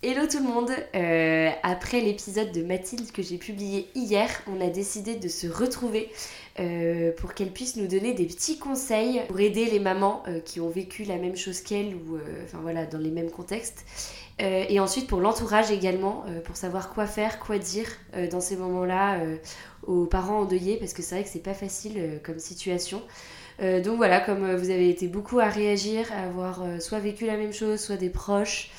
Hello tout le monde, Euh, après l'épisode de Mathilde que j'ai publié hier, on a décidé de se retrouver euh, pour qu'elle puisse nous donner des petits conseils pour aider les mamans euh, qui ont vécu la même chose qu'elle ou enfin voilà dans les mêmes contextes. Et ensuite pour l'entourage également, pour savoir quoi faire, quoi dire dans ces moments-là aux parents endeuillés parce que c'est vrai que c'est pas facile comme situation. Donc voilà, comme vous avez été beaucoup à réagir, à avoir soit vécu la même chose, soit des proches,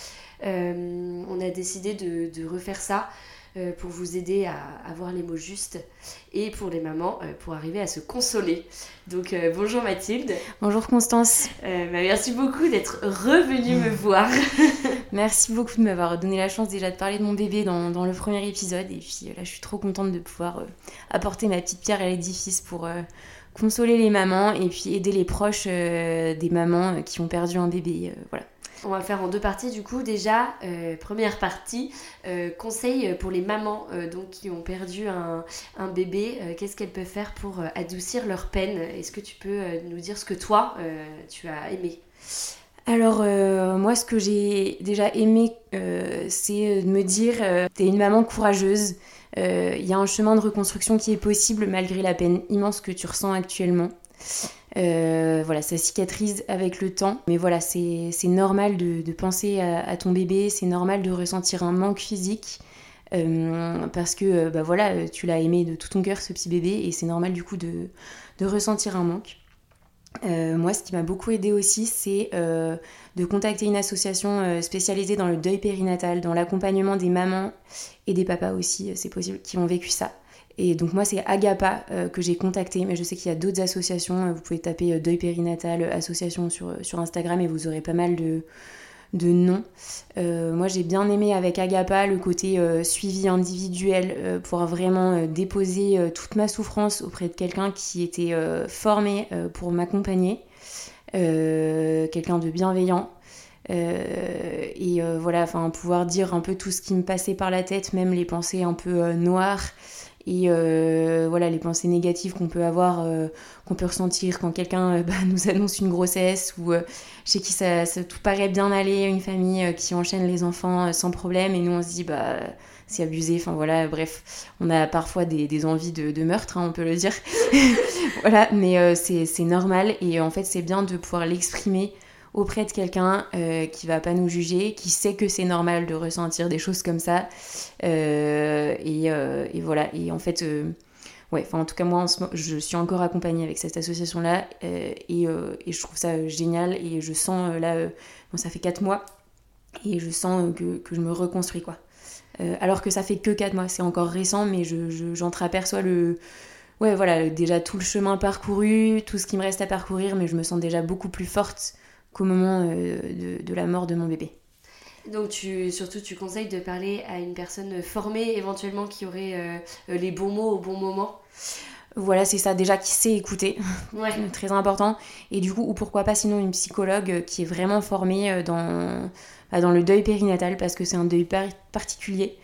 on a décidé de, de refaire ça euh, pour vous aider à avoir les mots justes et pour les mamans euh, pour arriver à se consoler. Donc euh, bonjour Mathilde, Bonjour Constance, Euh, bah, merci beaucoup d'être revenue me voir. merci beaucoup de m'avoir donné la chance déjà de parler de mon bébé dans, dans le premier épisode et puis euh, là je suis trop contente de pouvoir euh, apporter ma petite pierre à l'édifice pour euh, consoler les mamans et puis aider les proches euh, des mamans euh, qui ont perdu un bébé. euh, voilà. On va faire en deux parties du coup. Déjà, euh, première partie, euh, conseils pour les mamans euh, donc, qui ont perdu un, un bébé. Euh, Qu'est-ce qu'elles peuvent faire pour euh, adoucir leur peine? Est-ce que tu peux euh, nous dire ce que toi, euh, tu as aimé? Alors euh, moi ce que j'ai déjà aimé euh, c'est de me dire euh, t'es une maman courageuse, Euh, il y a un chemin de reconstruction qui est possible malgré la peine immense que tu ressens actuellement. Euh, voilà, ça cicatrise avec le temps. Mais voilà, c'est normal de, penser à, ton bébé, c'est normal de ressentir un manque physique. euh, parce que euh, bah voilà, tu l'as aimé de tout ton cœur ce petit bébé et c'est normal du coup de, ressentir un manque. Moi, ce qui m'a beaucoup aidé aussi, c'est de contacter une association spécialisée dans le deuil périnatal, dans l'accompagnement des mamans et des papas aussi, c'est possible, qui ont vécu ça. Et donc moi, c'est Agapa euh, que j'ai contacté, mais je sais qu'il y a d'autres associations. euh, Vous pouvez taper euh, deuil périnatal euh, association sur, sur Instagram et vous aurez pas mal de, de noms. Moi, j'ai bien aimé avec Agapa le côté suivi individuel, pouvoir vraiment déposer toute ma souffrance auprès de quelqu'un qui était formé pour m'accompagner, quelqu'un de bienveillant. Et voilà, enfin pouvoir dire un peu tout ce qui me passait par la tête, même les pensées un peu noires et euh, voilà les pensées négatives qu'on peut avoir, euh, qu'on peut ressentir quand quelqu'un euh, bah, nous annonce une grossesse ou euh, chez qui ça, ça tout paraît bien aller, une famille euh, qui enchaîne les enfants euh, sans problème. Et nous on se dit bah c'est abusé, enfin voilà, bref, on a parfois des, des envies de, de meurtre, hein, on peut le dire, voilà, mais euh, c'est normal. Et en fait c'est bien de pouvoir l'exprimer auprès de quelqu'un euh, qui va pas nous juger, qui sait que c'est normal de ressentir des choses comme ça. Euh, et, euh, et voilà, et en fait, euh, ouais, enfin en tout cas moi je suis encore accompagnée avec cette association-là et, je trouve ça génial et je sens là, bon ça fait 4 mois et je sens que, je me reconstruis quoi. Alors que ça fait que 4 mois, c'est encore récent mais je, je- j'entreaperçois le... Ouais voilà, déjà tout le chemin parcouru, tout ce qui me reste à parcourir mais je me sens déjà beaucoup plus forte qu'au moment euh, de, de la mort de mon bébé. Donc tu, surtout tu conseilles de parler à une personne formée éventuellement qui aurait euh, les bons mots au bon moment. voilà, c'est ça déjà qui sait écouter, Ouais. très important. Et du coup, ou pourquoi pas sinon une psychologue qui est vraiment formée euh, dans, bah, dans le deuil périnatal, parce que c'est un deuil par- particulier.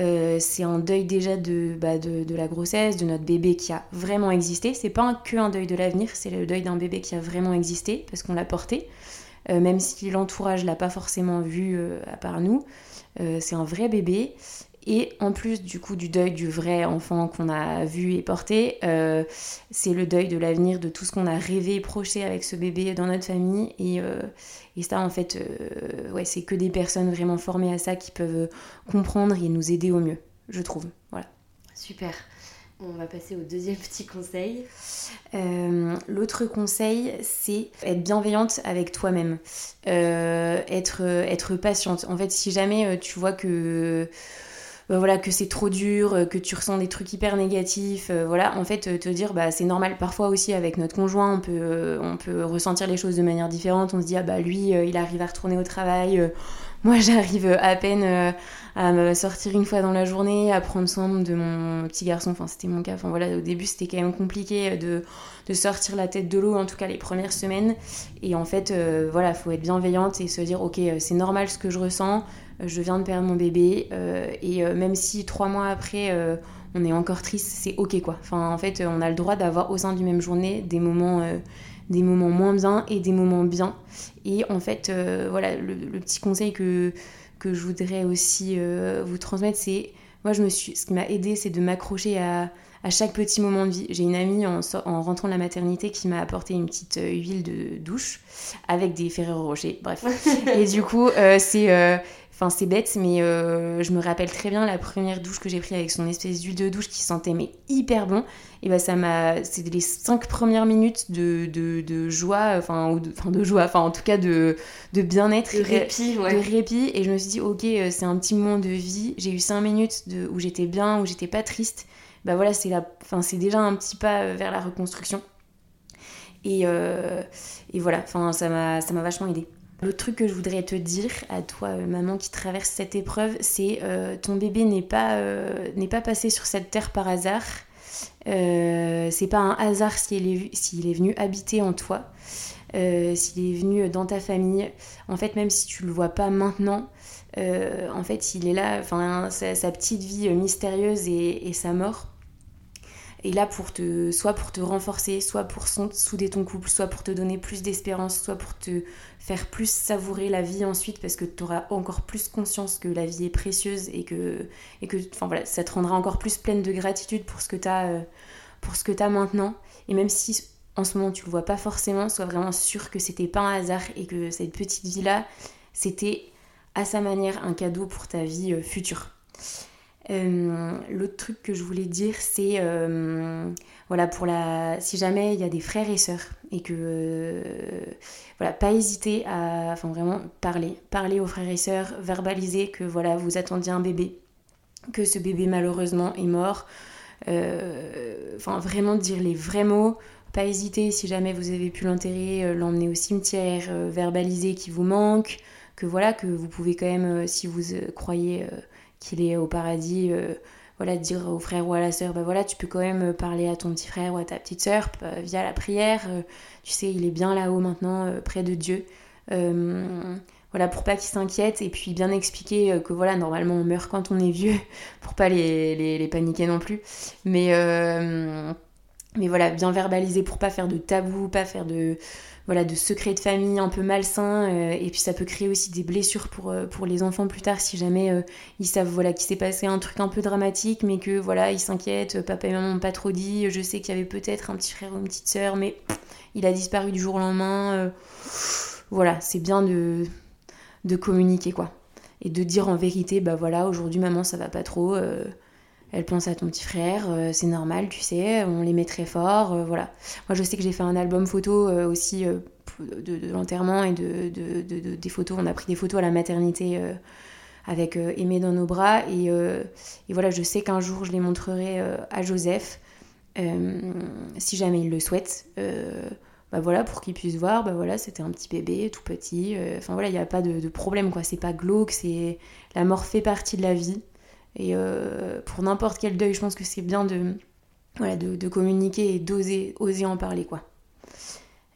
Euh, c'est un deuil déjà de, bah, de, la grossesse, de notre bébé qui a vraiment existé. C'est pas que un deuil de l'avenir, c'est le deuil d'un bébé qui a vraiment existé, parce qu'on l'a porté. Euh, même si l'entourage l'a pas forcément vu euh, à part nous. C'est un vrai bébé. Et en plus du coup du deuil du vrai enfant qu'on a vu et porté, euh, c'est le deuil de l'avenir, de tout ce qu'on a rêvé et projeté avec ce bébé dans notre famille. Et, euh, et ça, en fait, euh, ouais, c'est que des personnes vraiment formées à ça qui peuvent comprendre et nous aider au mieux, je trouve. Voilà. Super. On va passer au deuxième petit conseil. Euh, L'autre conseil, c'est être bienveillante avec toi-même, Euh, être, être patiente. En fait, si jamais tu vois que euh, voilà que c'est trop dur, euh, que tu ressens des trucs hyper négatifs, euh, voilà, en fait, te dire bah c'est normal. Parfois aussi avec notre conjoint, on peut on peut ressentir les choses de manière différente. On se dit ah bah lui, il arrive à retourner au travail. moi, j'arrive à peine à me sortir une fois dans la journée, à prendre soin de mon petit garçon. Enfin, c'était mon cas. Enfin, voilà, au début, c'était quand même compliqué de, de sortir la tête de l'eau, en tout cas les premières semaines. Et en fait, euh, voilà, faut être bienveillante et se dire, ok, euh, c'est normal ce que je ressens. euh, Je viens de perdre mon bébé. euh, et euh, même si trois mois après, euh, on est encore triste, c'est ok, quoi. Enfin, en fait, on a le droit d'avoir au sein d'une même journée des moments... euh, des moments moins bien et des moments bien. Et en fait, euh, voilà, le petit conseil que, que je voudrais aussi euh, vous transmettre, c'est moi, je me suis, ce qui m'a aidé, c'est de m'accrocher à, à chaque petit moment de vie. J'ai une amie en, en rentrant de la maternité qui m'a apporté une petite euh, huile de douche avec des Ferrero Rocher, bref. Et du coup, euh, c'est. euh, Enfin, c'est bête, mais euh, je me rappelle très bien la première douche que j'ai prise avec son espèce d'huile de douche qui sentait mais hyper bon. Et bah ça m'a, c'était les cinq premières minutes de, de, de joie, enfin ou de, enfin, de joie, enfin en tout cas de, de bien-être, De répit, ouais. de répit. Et je me suis dit ok, euh, c'est un petit moment de vie. J'ai eu cinq minutes de, où j'étais bien, où j'étais pas triste. Bah voilà, c'est la, enfin c'est déjà un petit pas euh, vers la reconstruction. Et, euh, et voilà, enfin ça m'a, ça m'a vachement aidé. L'autre truc que je voudrais te dire à toi, euh, maman qui traverse cette épreuve, c'est euh, ton bébé n'est pas, euh, pas passé sur cette terre par hasard. Euh, c'est pas un hasard s'il est, est venu habiter en toi, euh, s'il est venu dans ta famille. En fait, même si tu le vois pas maintenant, en fait, il est là, enfin, sa, petite vie mystérieuse et, et sa mort est là pour te, soit pour te renforcer, soit pour souder ton couple, soit pour te donner plus d'espérance, soit pour te faire plus savourer la vie ensuite parce que tu auras encore plus conscience que la vie est précieuse et que, et que enfin, voilà, ça te rendra encore plus pleine de gratitude pour ce que tu as, pour ce que as maintenant. Et même si en ce moment tu le vois pas forcément, sois vraiment sûr que c'était pas un hasard et que cette petite vie-là, c'était à sa manière un cadeau pour ta vie euh, future. Euh, L'autre truc que je voulais dire, c'est euh, voilà pour la, si jamais il y a des frères et sœurs et que euh, voilà, pas hésiter à, enfin vraiment parler, parler aux frères et sœurs, verbaliser que voilà vous attendiez un bébé, que ce bébé malheureusement est mort, enfin vraiment dire les vrais mots. Pas hésiter si jamais vous avez pu l'enterrer, l'emmener au cimetière, verbaliser qu'il vous manque, voilà que vous pouvez quand même, euh, si vous euh, croyez euh, qu'il est au paradis, voilà, dire au frère ou à la sœur, bah voilà, tu peux quand même parler à ton petit frère ou à ta petite sœur via la prière. tu sais, il est bien là-haut maintenant, près de Dieu. Voilà, pour pas qu'ils s'inquiètent et puis bien expliquer que voilà, normalement on meurt quand on est vieux, pour pas les, les, paniquer non plus. Mais, mais voilà, bien verbaliser pour pas faire de tabou, pas faire de, voilà, de secrets de famille un peu malsains. euh, et puis ça peut créer aussi des blessures pour, euh, les enfants plus tard si jamais euh, ils savent voilà, qu'il s'est passé un truc un peu dramatique, mais que voilà, ils s'inquiètent, papa et maman m'ont pas trop dit, je sais qu'il y avait peut-être un petit frère ou une petite sœur, mais il a disparu du jour au lendemain. voilà, c'est bien de, de communiquer quoi. Et de dire en vérité, bah voilà, aujourd'hui maman ça va pas trop, elle pense à ton petit frère, euh, c'est normal, tu sais, on les met très fort, euh, voilà. Moi je sais que j'ai fait un album photo euh, aussi de, l'enterrement et de, de- de- de- des photos, on a pris des photos à la maternité avec Aimé dans nos bras et, voilà, je sais qu'un jour je les montrerai à Joseph, si jamais il le souhaite. bah voilà, pour qu'il puisse voir, bah voilà, c'était un petit bébé, tout petit. Enfin voilà, il n'y a pas de problème, quoi. C'est pas glauque, c'est... La mort fait partie de la vie. Et euh, pour n'importe quel deuil, je pense que c'est bien de, voilà, de, communiquer et d'oser oser en parler, quoi.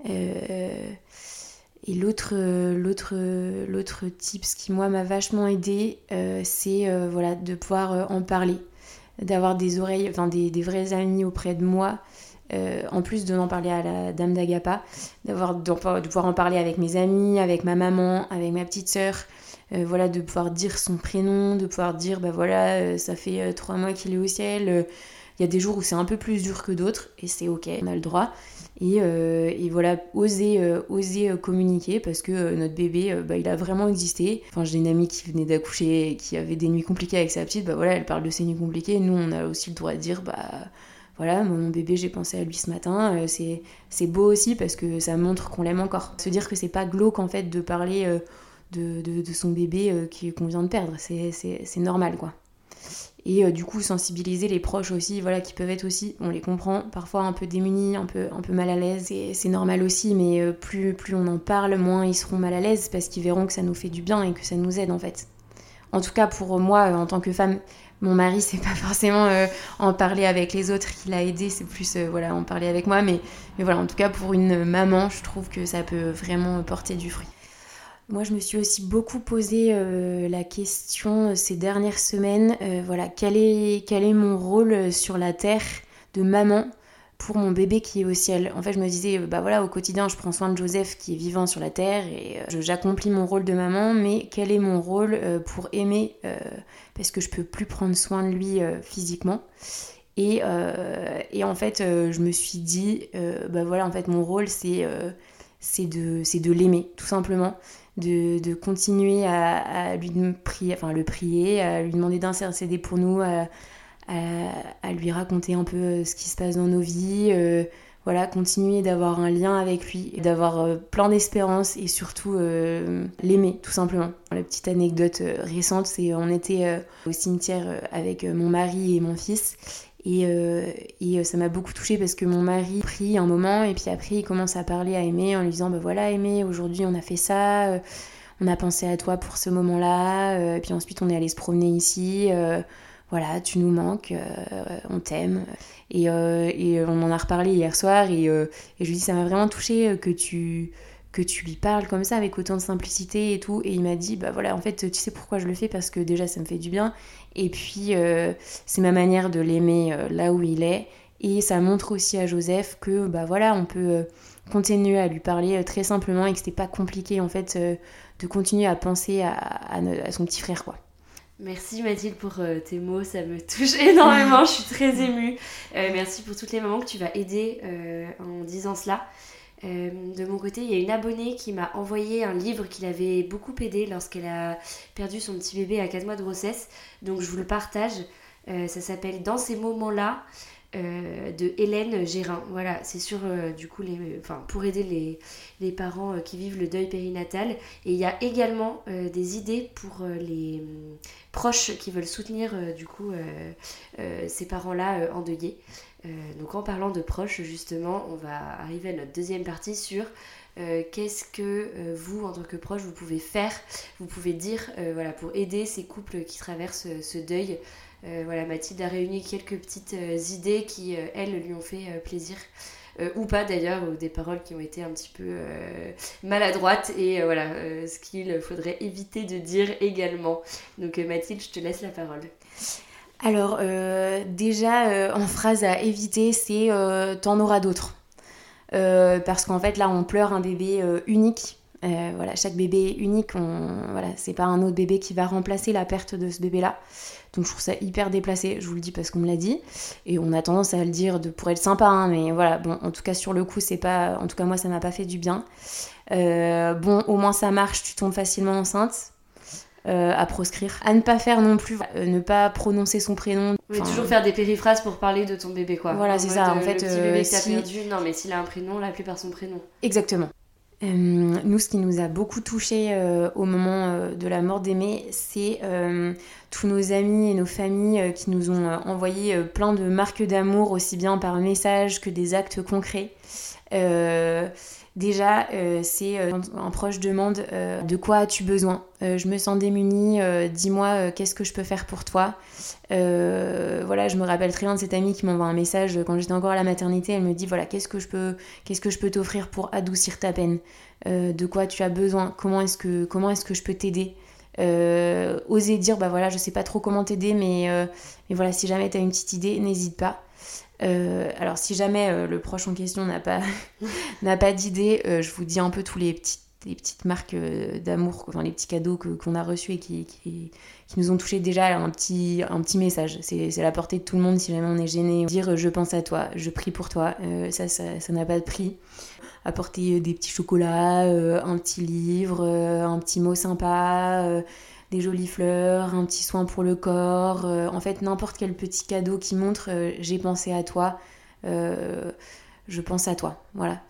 et l'autre, l'autre, l'autre tips qui, moi, m'a vachement aidé, c'est voilà, de pouvoir en parler, d'avoir des oreilles, enfin des, des, vrais amis auprès de moi, en plus de n'en parler à la dame d'Agapa, d'avoir, de pouvoir en parler avec mes amis, avec ma maman, avec ma petite sœur, euh, voilà, de pouvoir dire son prénom, de pouvoir dire, bah voilà, euh, ça fait euh, trois mois qu'il est au ciel. Il y a des jours où c'est un peu plus dur que d'autres, et c'est ok, on a le droit. Et, voilà, oser, oser communiquer parce que notre bébé, bah, il a vraiment existé. Enfin, j'ai une amie qui venait d'accoucher, qui avait des nuits compliquées avec sa petite, bah voilà, elle parle de ses nuits compliquées. Nous, on a aussi le droit de dire, bah voilà, mon bébé, j'ai pensé à lui ce matin. c'est beau aussi parce que ça montre qu'on l'aime encore. Se dire que c'est pas glauque en fait de parler de, son bébé euh, qu'on vient de perdre. C'est normal, quoi. Et euh, du coup, sensibiliser les proches aussi, voilà, qui peuvent être aussi, on les comprend, parfois un peu démunis, un peu, un peu mal à l'aise. C'est normal aussi, mais euh, plus, plus on en parle, moins ils seront mal à l'aise parce qu'ils verront que ça nous fait du bien et que ça nous aide en fait. En tout cas, pour moi, en tant que femme, mon mari, c'est pas forcément en parler avec les autres qui l'a aidé, c'est plus voilà, en parler avec moi. Mais, mais voilà, en tout cas, pour une maman, je trouve que ça peut vraiment porter du fruit. Moi, je me suis aussi beaucoup posé euh, la question euh, ces dernières semaines, euh, voilà, quel est, quel est mon rôle sur la terre de maman pour mon bébé qui est au ciel? En fait, je me disais, bah voilà, au quotidien, je prends soin de Joseph qui est vivant sur la terre et j'accomplis mon rôle de maman, mais quel est mon rôle pour aimer parce que je peux plus prendre soin de lui physiquement? Et, et, en fait, je me suis dit, bah voilà, en fait, mon rôle, c'est c'est de, de l'aimer, tout simplement de, continuer à, lui prier, enfin, le prier, à lui demander d'intercéder pour nous, à, à, lui raconter un peu euh, ce qui se passe dans nos vies. Euh, voilà, continuer d'avoir un lien avec lui, d'avoir euh, plein d'espérance et surtout l'aimer, tout simplement. La petite anecdote récente, c'est on était au cimetière avec mon mari et mon fils et, et ça m'a beaucoup touchée parce que mon mari prie un moment et puis après il commence à parler à Aimé en lui disant bah voilà Aimé aujourd'hui on a fait ça, on a pensé à toi pour ce moment-là, et puis ensuite on est allé se promener ici, voilà tu nous manques, on t'aime. Et, et, on en a reparlé hier soir et, et je lui dis ça m'a vraiment touchée que tu que tu lui parles comme ça avec autant de simplicité et tout. Et il m'a dit, bah voilà, en fait, tu sais pourquoi je le fais Parce que déjà, ça me fait du bien. Et puis, euh, c'est ma manière de l'aimer euh, là où il est. Et ça montre aussi à Joseph que, bah voilà, on peut euh, continuer à lui parler très simplement et que c'était pas compliqué, en fait, de continuer à penser à, à, son petit frère, quoi. Merci Mathilde pour tes mots, ça me touche énormément, je suis très émue. merci pour toutes les mamans que tu vas aider en disant cela. Euh, de mon côté, il y a une abonnée qui m'a envoyé un livre qui l'avait beaucoup aidé lorsqu'elle a perdu son petit bébé à 4 mois de grossesse. Donc je vous le partage. Euh, ça s'appelle Dans ces moments-là euh, de Hélène Gérin. Voilà, c'est sur du coup les, enfin, pour aider les, parents qui vivent le deuil périnatal. Et il y a également des idées pour les proches qui veulent soutenir du coup ces parents-là endeuillés. Euh, donc en parlant de proches, justement, on va arriver à notre deuxième partie sur euh, qu'est-ce que euh, vous, en tant que proche, vous pouvez faire, vous pouvez dire voilà, pour aider ces couples qui traversent ce deuil. Voilà, Mathilde a réuni quelques petites idées qui, elles, lui ont fait plaisir. ou pas d'ailleurs, ou des paroles qui ont été un petit peu maladroites et voilà ce qu'il faudrait éviter de dire également. Donc Mathilde, je te laisse la parole. Alors euh, déjà euh, en phrase à éviter c'est euh, t'en auras d'autres. parce qu'en fait là on pleure un bébé unique. Voilà, chaque bébé est unique, voilà, c'est pas un autre bébé qui va remplacer la perte de ce bébé-là. Donc je trouve ça hyper déplacé, je vous le dis parce qu'on me l'a dit. Et on a tendance à le dire de, pour être sympa, hein, mais voilà, bon, en tout cas sur le coup, c'est pas. En tout cas, moi, ça m'a pas fait du bien. bon, au moins ça marche, tu tombes facilement enceinte. Euh, à proscrire. À ne pas faire non plus, euh, ne pas prononcer son prénom. Mais toujours faire des périphrases pour parler de ton bébé, quoi. Voilà, c'est ça. En euh, fait, le petit bébé que perdu, non, mais s'il a un prénom, l'appelez par son prénom. Exactement. Nous, ce qui nous a beaucoup touché au moment de la mort d'Aimé, c'est tous nos amis et nos familles qui nous ont envoyé plein de marques d'amour, aussi bien par message que des actes concrets. Déjà, c'est un proche demande de quoi as-tu besoin? Je me sens démunie, dis-moi qu'est-ce que je peux faire pour toi? Voilà, je me rappelle très bien de cette amie qui m'envoie un message quand j'étais encore à la maternité. Elle me dit voilà, qu'est-ce que je peux, t'offrir pour adoucir ta peine? De quoi tu as besoin? Comment est-ce que, je peux t'aider? Euh, oser dire bah voilà je sais pas trop comment t'aider mais, euh, mais voilà si jamais tu as une petite idée n'hésite pas euh, alors si jamais le proche en question n'a pas pas d'idée je vous dis un peu tous les petites les petites marques d'amour enfin les petits cadeaux qu'on a reçus et qui, qui, nous ont touché déjà un petit un petit message. C'est la portée de tout le monde si jamais on est gêné. Dire je pense à toi je prie pour toi ça ça n'a pas de prix. Apporter euh, des petits chocolats, euh, un petit livre, euh, un petit mot sympa, des jolies fleurs, un petit soin pour le corps. en fait, n'importe quel petit cadeau qui montre j'ai pensé à toi je pense à toi. Voilà.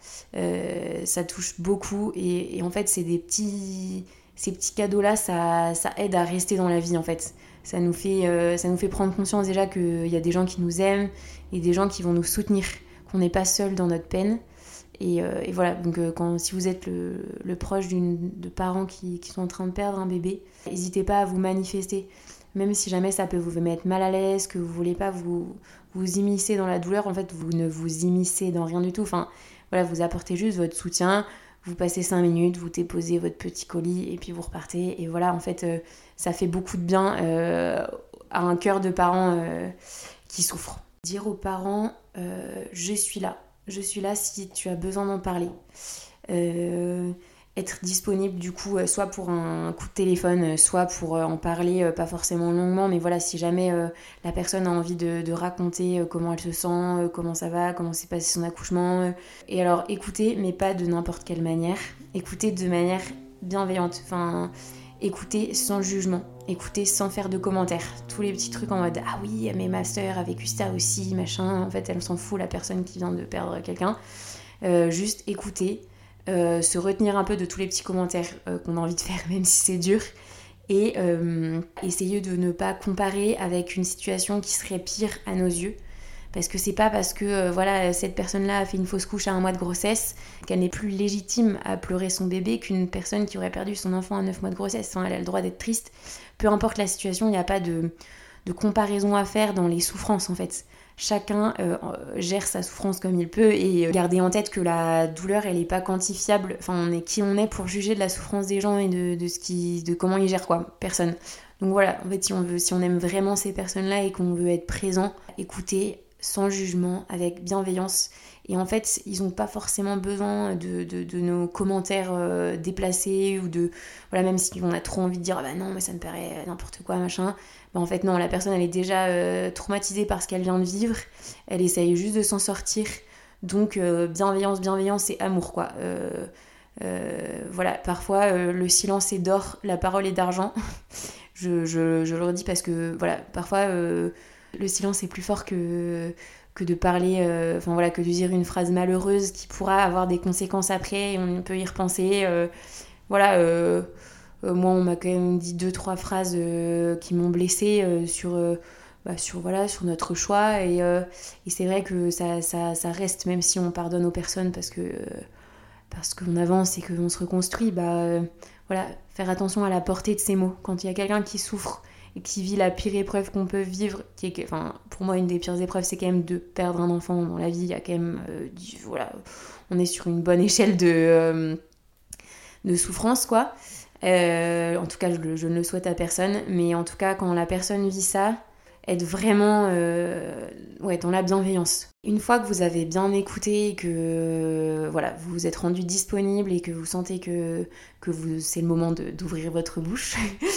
ça touche beaucoup et, en fait, c'est des petits. Ces petits cadeaux-là, ça, ça, aide à rester dans la vie en fait. Ça nous fait, ça nous fait prendre conscience déjà qu'il y a des gens qui nous aiment et des gens qui vont nous soutenir, qu'on n'est pas seul dans notre peine. Euh, et, voilà, donc euh, si vous êtes le, proche de parents qui, sont en train de perdre un bébé, n'hésitez pas à vous manifester. Même si jamais ça peut vous mettre mal à l'aise, que vous voulez pas vous, vous immiscer dans la douleur, en fait, vous ne vous immiscez dans rien du tout. Enfin, voilà, vous apportez juste votre soutien, vous passez 5 minutes, vous déposez votre petit colis et puis vous repartez. Et voilà, en fait, euh, ça fait beaucoup de bien à un cœur de parents qui souffrent. Dire aux parents, je suis là je suis là si tu as besoin d'en parler. Euh, être disponible du coup euh, soit pour un coup de téléphone, euh, soit pour en parler, pas forcément longuement, mais voilà, si jamais la personne a envie de, raconter comment elle se sent, comment ça va, comment s'est passé son accouchement. et alors écoutez, mais pas de n'importe quelle manière, écoutez de manière bienveillante, enfin écoutez sans jugement, écoutez sans faire de commentaires. Tous les petits trucs en mode ah oui, mais ma soeur a vécu aussi, machin. En fait, elle s'en fout, la personne qui vient de perdre quelqu'un. Euh, juste écouter, euh, se retenir un peu de tous les petits commentaires euh, qu'on a envie de faire, même si c'est dur. Et essayer de ne pas comparer avec une situation qui serait pire à nos yeux parce que c'est pas parce que euh, voilà cette personne-là a fait une fausse couche à un mois de grossesse qu'elle n'est plus légitime à pleurer son bébé qu'une personne qui aurait perdu son enfant à 9 mois de grossesse. elle a le droit d'être triste. Peu importe la situation, il n'y a pas de, comparaison à faire dans les souffrances en fait. Chacun euh, gère sa souffrance comme il peut et euh, garder en tête que la douleur elle n'est pas quantifiable. Enfin, on est qui on est pour juger de la souffrance des gens et de, ce qui, de comment ils gèrent quoi. Personne. Donc voilà, en fait, si on veut, si on aime vraiment ces personnes-là et qu'on veut être présent, écouter, sans jugement, avec bienveillance. Et en fait, ils n'ont pas forcément besoin de, nos commentaires euh, déplacés ou de. Voilà, même si on a trop envie de dire, ah bah non, mais ça me paraît n'importe quoi, machin. Bah en fait, non, la personne, elle est déjà euh, traumatisée par ce qu'elle vient de vivre. Elle essaye juste de s'en sortir. Donc, euh, bienveillance, bienveillance et amour, quoi. voilà, parfois, le silence est d'or, la parole est d'argent. je, je, je, le redis parce que, voilà, parfois le silence est plus fort que, que de parler, euh, voilà, que de dire une phrase malheureuse qui pourra avoir des conséquences après et on peut y repenser. Euh, voilà, euh, moi on m'a quand même dit deux, trois phrases qui m'ont blessée sur, bah, sur, voilà, sur notre choix et, c'est vrai que ça, ça, reste, même si on pardonne aux personnes parce que parce qu'on avance et qu'on se reconstruit, bah voilà, faire attention à la portée de ces mots. Quand il y a quelqu'un qui souffre qui vit la pire épreuve qu'on peut vivre, enfin, pour moi, une des pires épreuves, c'est quand même de perdre un enfant dans la vie. Il y a quand même, euh, voilà, on est sur une bonne échelle de, euh, de souffrance, quoi. Euh, en tout cas, je, je, ne le souhaite à personne, mais en tout cas, quand la personne vit ça, être vraiment euh, ouais, dans la bienveillance. Une fois que vous avez bien écouté et que voilà, vous vous êtes rendu disponible et que vous sentez que, que c'est le moment d'ouvrir votre bouche,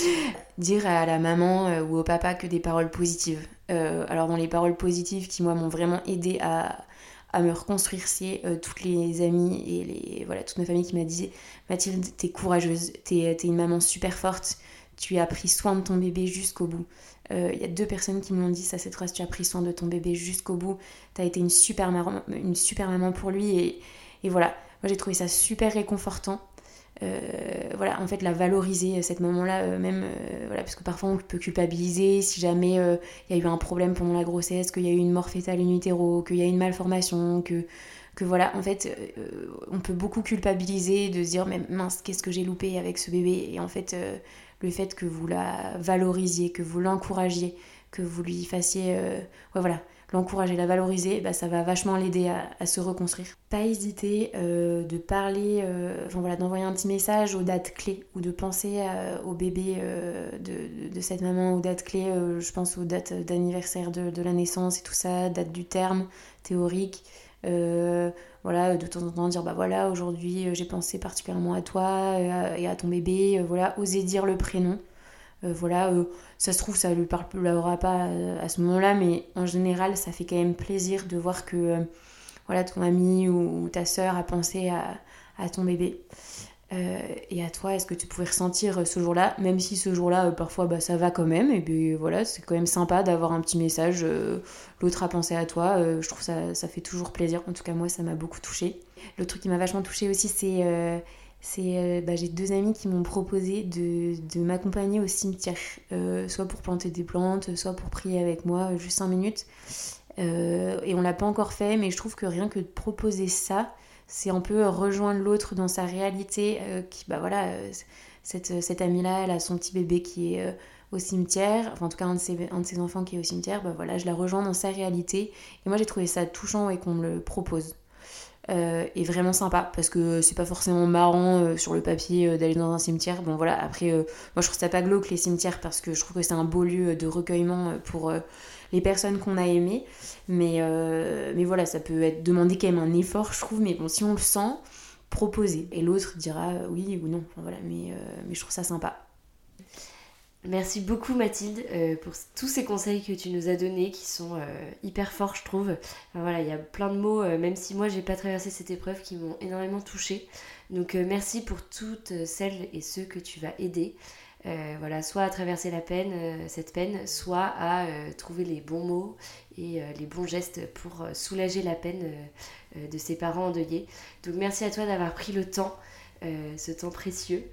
dire à la maman euh, ou au papa que des paroles positives. Euh, alors dans les paroles positives qui moi m'ont vraiment aidé à, à me reconstruire, c'est toutes les amies et les, voilà, toute ma famille qui m'a dit Mathilde, t'es courageuse, t'es es une maman super forte, tu as pris soin de ton bébé jusqu'au bout. Il euh, y a deux personnes qui m'ont dit ça cette phrase, tu as pris soin de ton bébé jusqu'au bout, tu as été une super, maman, une super maman pour lui et, et voilà, moi j'ai trouvé ça super réconfortant. Euh, voilà, en fait, la valoriser, cette maman-là, euh, même, voilà, parce que parfois on peut culpabiliser si jamais il y a eu un problème pendant la grossesse, qu'il y a eu une mort fétale in utero, qu'il y a eu une malformation, que, que voilà, en fait, on peut beaucoup culpabiliser, de se dire, mais mince, qu'est-ce que j'ai loupé avec ce bébé? Et en fait, le fait que vous la valorisiez, que vous l'encouragiez, que vous lui fassiez, ouais, voilà, l'encourager, la valoriser, bah, ça va vachement l'aider à, se reconstruire. Pas hésiter euh, de parler, euh, enfin voilà, d'envoyer un petit message aux dates clés ou de penser au bébé euh, de, cette maman aux dates clés. je pense aux dates d'anniversaire de, la naissance et tout ça, date du terme théorique. De temps en temps dire bah voilà, aujourd'hui j'ai pensé particulièrement à toi et à, ton bébé. voilà, oser dire le prénom. Euh, voilà, euh, ça se trouve, ça lui parlera pas euh, à ce moment-là, mais en général, ça fait quand même plaisir de voir que voilà, ton ami ou, ta sœur a pensé à, ton bébé. Et à toi, est-ce que tu pouvais ressentir ce jour-là, même si ce jour-là, parfois, bah, ça va quand même, et puis voilà, c'est quand même sympa d'avoir un petit message, l'autre a pensé à toi, je trouve ça, ça fait toujours plaisir, en tout cas moi, ça m'a beaucoup touché. Le truc qui m'a vachement touché aussi, c'est c'est euh, bah, j'ai deux amis qui m'ont proposé de, de m'accompagner au cimetière, euh, soit pour planter des plantes, soit pour prier avec moi, euh, juste 5 minutes. et on l'a pas encore fait, mais je trouve que rien que de proposer ça, c'est un peu rejoindre l'autre dans sa réalité. qui, bah voilà, cette, cette amie-là, elle a son petit bébé qui est au cimetière, enfin en tout cas un de, ses, enfants qui est au cimetière, bah voilà, je la rejoins dans sa réalité. Et moi j'ai trouvé ça touchant et qu'on me le propose. Euh, est vraiment sympa parce que c'est pas forcément marrant euh, sur le papier euh, d'aller dans un cimetière. Bon voilà, après, moi je trouve ça pas glauque les cimetières parce que je trouve que c'est un beau lieu de recueillement pour les personnes qu'on a aimées. Mais, mais voilà, ça peut être demandé quand même un effort, je trouve. Mais bon, si on le sent, proposer. Et l'autre dira oui ou non. voilà, mais, mais je trouve ça sympa. Merci beaucoup Mathilde euh, pour tous ces conseils que tu nous as donnés qui sont euh, hyper forts je trouve. voilà, il y a plein de mots, euh, même si moi j'ai pas traversé cette épreuve, qui m'ont énormément touchée. Donc merci pour toutes celles et ceux que tu vas aider. Voilà, soit à traverser la peine, cette peine, soit à trouver les bons mots et les bons gestes pour soulager la peine de ses parents endeuillés. Donc merci à toi d'avoir pris le temps euh, ce temps précieux.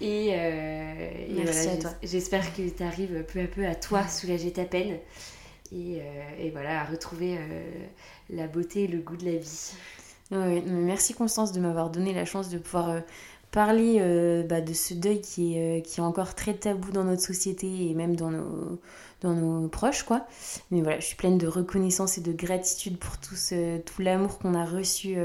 Et, euh, Merci à toi. J'espère que tu arrives peu à peu à toi soulager ta peine et, euh, et voilà, à retrouver la beauté et le goût de la vie. Oui, merci Constance de m'avoir donné la chance de pouvoir parler bah, de ce deuil qui est, qui est encore très tabou dans notre société et même dans nos, dans nos proches, quoi. Mais voilà, je suis pleine de reconnaissance et de gratitude pour tout, ce, tout l'amour qu'on a reçu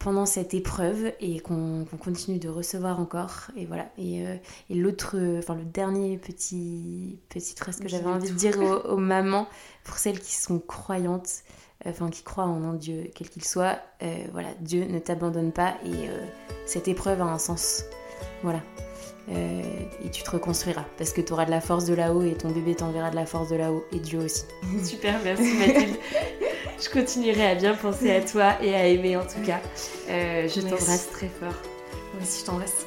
pendant cette épreuve et qu'on continue de recevoir encore. Et voilà. Et, euh, et l'autre, enfin le dernier petit, petite phrase que j'avais envie de dire aux, mamans, pour celles qui sont croyantes, enfin qui croient en un Dieu, quel qu'il soit, euh, voilà, Dieu ne t'abandonne pas et euh, cette épreuve a un sens. Voilà. et tu te reconstruiras parce que tu auras de la force de là-haut et ton bébé t'enverra de la force de là-haut et Dieu aussi. Super, merci Mathilde. je continuerai à bien penser à toi et à aimer en tout cas. Euh, je t'embrasse très fort. Moi aussi, je t'embrasse.